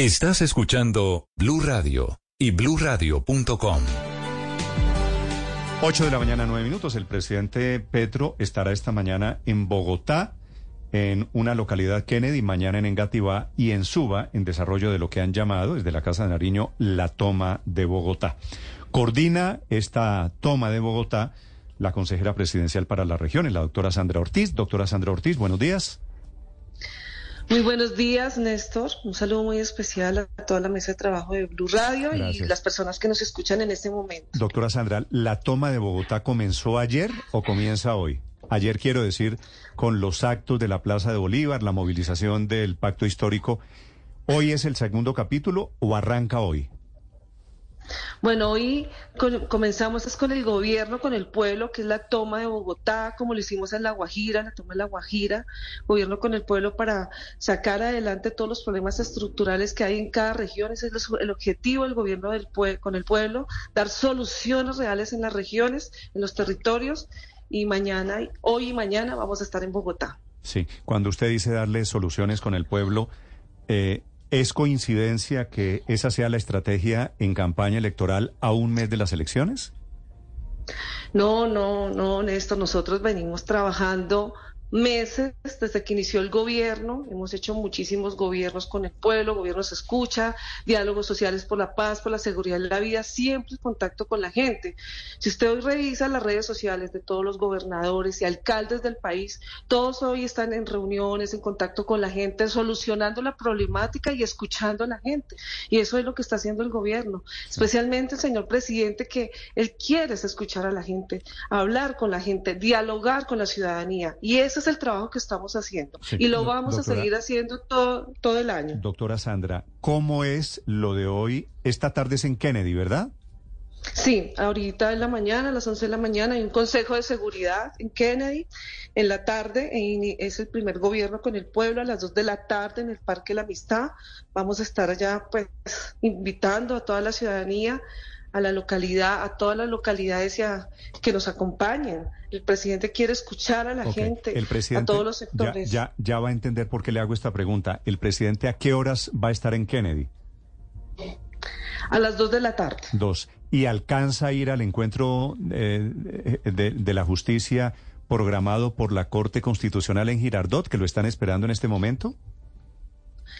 Estás escuchando Blue Radio y bluradio.com. 8 de la mañana, 9 minutos. El presidente Petro estará esta mañana en Bogotá, en una localidad Kennedy, mañana en Engativá y en Suba, en desarrollo de lo que han llamado desde la Casa de Nariño la toma de Bogotá. Coordina esta toma de Bogotá la consejera presidencial para las regiones, la doctora Sandra Ortiz. Doctora Sandra Ortiz, buenos días. Muy buenos días, Néstor. Un saludo muy especial a toda la mesa de trabajo de Blue Radio y las personas que nos escuchan en este momento. Doctora Sandra, ¿la toma de Bogotá comenzó ayer o comienza hoy? Ayer quiero decir con los actos de la Plaza de Bolívar, la movilización del pacto histórico. ¿Hoy es el segundo capítulo o arranca hoy? Bueno, hoy comenzamos con el gobierno, con el pueblo, que es la toma de Bogotá, como lo hicimos en La Guajira, la toma de La Guajira, gobierno con el pueblo para sacar adelante todos los problemas estructurales que hay en cada región. Ese es el objetivo del gobierno del con el pueblo, dar soluciones reales en las regiones, en los territorios. Y mañana, hoy y mañana vamos a estar en Bogotá. Sí, cuando usted dice darle soluciones con el pueblo, eh, ¿Es coincidencia que esa sea la estrategia en campaña electoral a un mes de las elecciones? No, no, no, Néstor. Nosotros venimos trabajando meses desde que inició el gobierno. Hemos hecho muchísimos gobiernos con el pueblo, gobiernos escucha, diálogos sociales por la paz, por la seguridad de la vida, siempre en contacto con la gente. Si usted hoy revisa las redes sociales de todos los gobernadores y alcaldes del país, todos hoy están en reuniones, en contacto con la gente, solucionando la problemática y escuchando a la gente. Y eso es lo que está haciendo el gobierno, especialmente el señor presidente que él quiere escuchar a la gente, hablar con la gente, dialogar con la ciudadanía. Y eso es el trabajo que estamos haciendo y lo vamos a seguir haciendo todo, todo el año. Doctora Sandra, ¿cómo es lo de hoy? Esta tarde es en Kennedy, ¿verdad? Sí, ahorita en la mañana, a las 11 de la mañana, hay un consejo de seguridad en Kennedy. En la tarde es el primer gobierno con el pueblo. A las 2 de la tarde en el Parque La Amistad vamos a estar allá pues invitando a toda la ciudadanía a la localidad, a todas las localidades y a, que nos acompañen. El presidente quiere escuchar a la gente, a todos los sectores. Ya, ya, va a entender por qué le hago esta pregunta. ¿El presidente a qué horas va a estar en Kennedy? A las dos de la tarde. Dos. ¿Y alcanza a ir al encuentro eh, de, de la justicia programado por la Corte Constitucional en Girardot, que lo están esperando en este momento?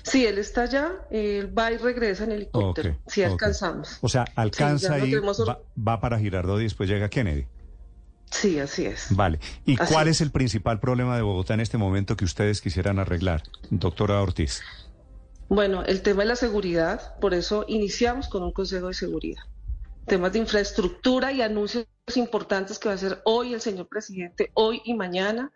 Sí, él está allá, él va y regresa en helicóptero, si alcanzamos. O sea, alcanza y va, para Girardot y después llega Kennedy. Sí, así es. Vale. ¿Y cuál es. el principal problema de Bogotá en este momento que ustedes quisieran arreglar, doctora Ortiz? Bueno, el tema de la seguridad, por eso iniciamos con un Consejo de Seguridad. Temas de infraestructura y anuncios importantes que va a hacer hoy el señor presidente, hoy y mañana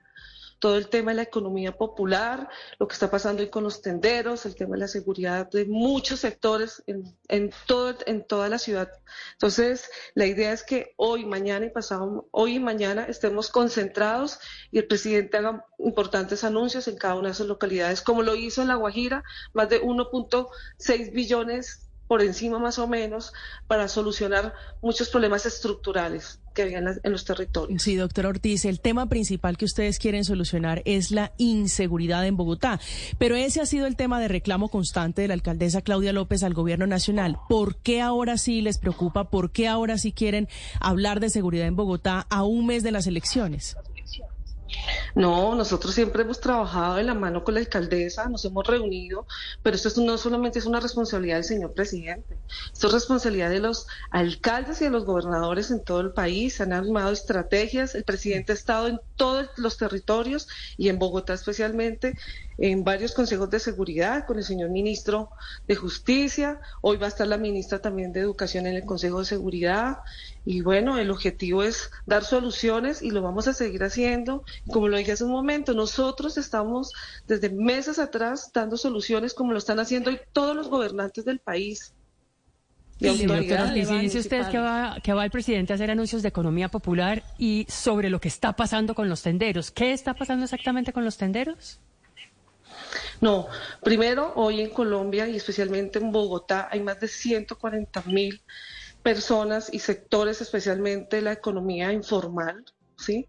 todo el tema de la economía popular, lo que está pasando hoy con los tenderos, el tema de la seguridad de muchos sectores en, en, todo, en toda la ciudad. Entonces, la idea es que hoy, mañana y pasado, hoy y mañana estemos concentrados y el presidente haga importantes anuncios en cada una de esas localidades, como lo hizo en La Guajira, más de 1.6 billones por encima más o menos para solucionar muchos problemas estructurales que había en, los territorios. Sí, doctor Ortiz, el tema principal que ustedes quieren solucionar es la inseguridad en Bogotá, pero ese ha sido el tema de reclamo constante de la alcaldesa Claudia López al gobierno nacional. ¿Por qué ahora sí les preocupa? ¿Por qué ahora sí quieren hablar de seguridad en Bogotá a un mes de las elecciones? No, nosotros siempre hemos trabajado de la mano con la alcaldesa, nos hemos reunido, pero esto no solamente es una responsabilidad del señor presidente, esto es responsabilidad de los alcaldes y de los gobernadores en todo el país, han armado estrategias, el presidente ha estado en todos los territorios y en Bogotá especialmente, en varios consejos de seguridad con el señor ministro de Justicia, hoy va a estar la ministra también de Educación en el Consejo de Seguridad y bueno, el objetivo es dar soluciones y lo vamos a seguir haciendo. Como lo dije hace un momento, nosotros estamos desde meses atrás dando soluciones como lo están haciendo hoy todos los gobernantes del país. Y, dice usted que va, que va el presidente a hacer anuncios de economía popular y sobre lo que está pasando con los tenderos. ¿Qué está pasando exactamente con los tenderos? No, primero, hoy en Colombia y especialmente en Bogotá hay más de 140 mil personas y sectores, especialmente la economía informal, ¿sí?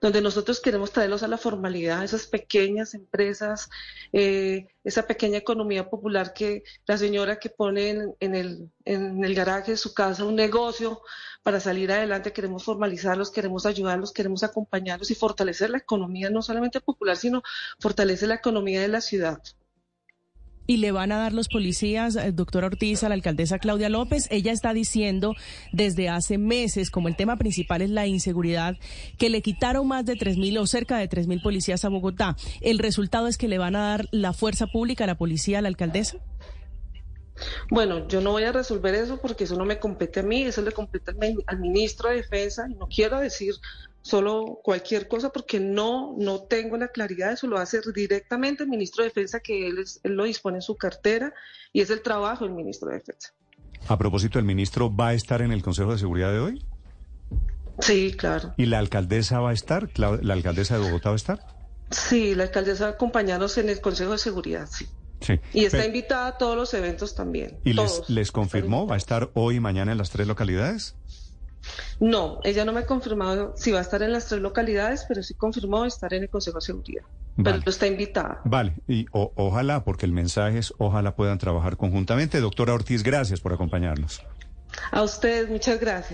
Donde nosotros queremos traerlos a la formalidad, esas pequeñas empresas, eh, esa pequeña economía popular que la señora que pone en, el, en el garaje de su casa un negocio para salir adelante, queremos formalizarlos, queremos ayudarlos, queremos acompañarlos y fortalecer la economía, no solamente popular, sino fortalecer la economía de la ciudad y le van a dar los policías, eh, doctor Ortiz, a la alcaldesa Claudia López. Ella está diciendo desde hace meses, como el tema principal es la inseguridad, que le quitaron más de tres mil o cerca de tres mil policías a Bogotá. ¿El resultado es que le van a dar la fuerza pública a la policía a la alcaldesa? Bueno, yo no voy a resolver eso porque eso no me compete a mí, eso le compete al ministro de Defensa y no quiero decir solo cualquier cosa porque no, no tengo la claridad, eso lo hace directamente el ministro de Defensa que él, lo dispone en su cartera y es el trabajo del ministro de Defensa. A propósito, ¿el ministro va a estar en el Consejo de Seguridad de hoy? Sí, claro. ¿Y la alcaldesa va a estar? ¿La alcaldesa de Bogotá va a estar? Sí, la alcaldesa va a acompañarnos en el Consejo de Seguridad, sí. Sí. Y está invitada a todos los eventos también. ¿Y les, les confirmó? ¿Va a estar hoy y mañana en las tres localidades? No, ella no me ha confirmado si va a estar en las tres localidades, pero sí confirmó estar en el Consejo de Seguridad. Pero está invitada. Vale, y ojalá, porque el mensaje es ojalá puedan trabajar conjuntamente. Doctora Ortiz, gracias por acompañarnos. A ustedes, muchas gracias.